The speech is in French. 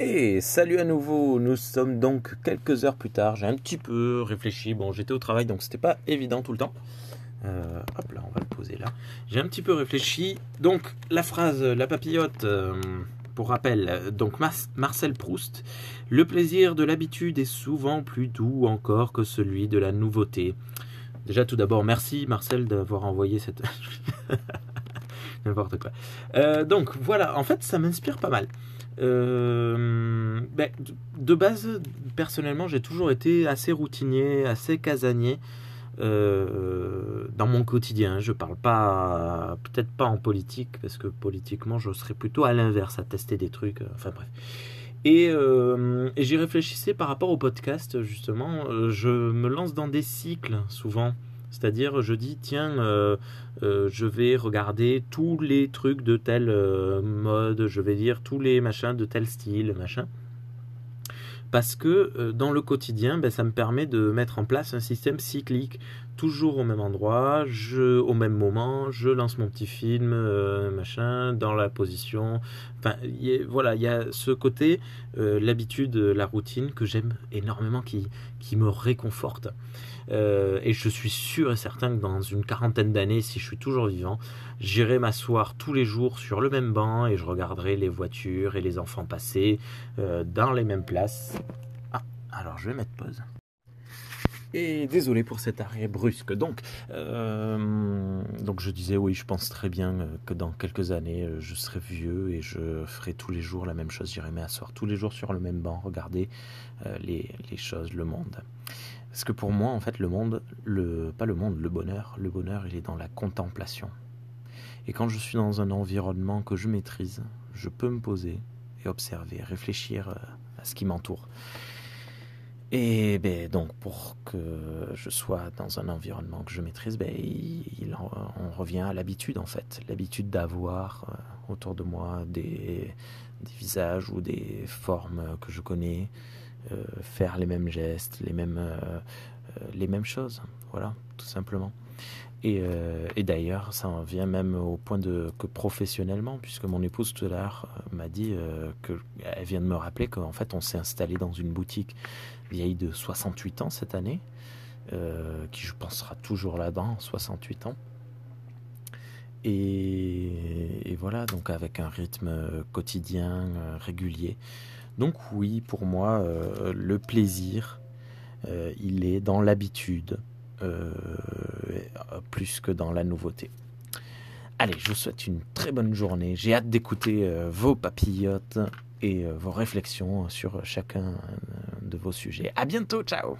Et salut à nouveau, nous sommes donc quelques heures plus tard, j'ai un petit peu réfléchi, bon j'étais au travail donc c'était pas évident tout le temps. Euh, hop là, on va le poser là. J'ai un petit peu réfléchi, donc la phrase, la papillote, euh, pour rappel, donc Marcel Proust, le plaisir de l'habitude est souvent plus doux encore que celui de la nouveauté. Déjà tout d'abord, merci Marcel d'avoir envoyé cette... N'importe quoi. Euh, donc voilà, en fait ça m'inspire pas mal. Euh, ben, de base, personnellement, j'ai toujours été assez routinier, assez casanier euh, dans mon quotidien. Je parle pas, peut-être pas en politique, parce que politiquement, je serais plutôt à l'inverse, à tester des trucs. Enfin bref. Et, et j'y réfléchissais par rapport au podcast, justement. Je me lance dans des cycles, souvent. C'est-à-dire, je dis, tiens, euh, euh, je vais regarder tous les trucs de tel euh, mode, je vais dire tous les machins de tel style, machin. Parce que dans le quotidien, ben, ça me permet de mettre en place un système cyclique, toujours au même endroit, je, au même moment, je lance mon petit film, machin, dans la position. Enfin, voilà, il y a ce côté, l'habitude, la routine que j'aime énormément, qui, qui me réconforte. Euh, et je suis sûr et certain que dans une quarantaine d'années, si je suis toujours vivant, j'irai m'asseoir tous les jours sur le même banc et je regarderai les voitures et les enfants passer euh, dans les mêmes places. Ah, alors je vais mettre pause. Et désolé pour cet arrêt brusque. Donc, euh, donc je disais oui, je pense très bien que dans quelques années, je serai vieux et je ferai tous les jours la même chose. J'irai m'asseoir tous les jours sur le même banc, regarder les, choses, le monde. Parce que pour moi, en fait, le monde, le, pas le monde, le bonheur, le bonheur, il est dans la contemplation. Et quand je suis dans un environnement que je maîtrise, je peux me poser et observer, réfléchir euh, ce qui m'entoure. Et ben, donc, pour que je sois dans un environnement que je maîtrise, ben, il, on revient à l'habitude, en fait. L'habitude d'avoir euh, autour de moi des, visages ou des formes que je connais, euh, faire les mêmes gestes, les mêmes, euh, les mêmes choses. Voilà, tout simplement. Et, et d'ailleurs, ça en vient même au point de que professionnellement, puisque mon épouse tout à l'heure m'a dit que elle vient de me rappeler qu'en fait, on s'est installé dans une boutique vieille de 68 ans cette année, qui je pense sera toujours là-dedans, 68 ans. Et, voilà, donc avec un rythme quotidien régulier. Donc oui, pour moi, euh, le plaisir, euh, il est dans l'habitude euh, plus que dans la nouveauté. Allez, je vous souhaite une très bonne journée. J'ai hâte d'écouter vos papillotes et vos réflexions sur chacun de vos sujets. À bientôt, ciao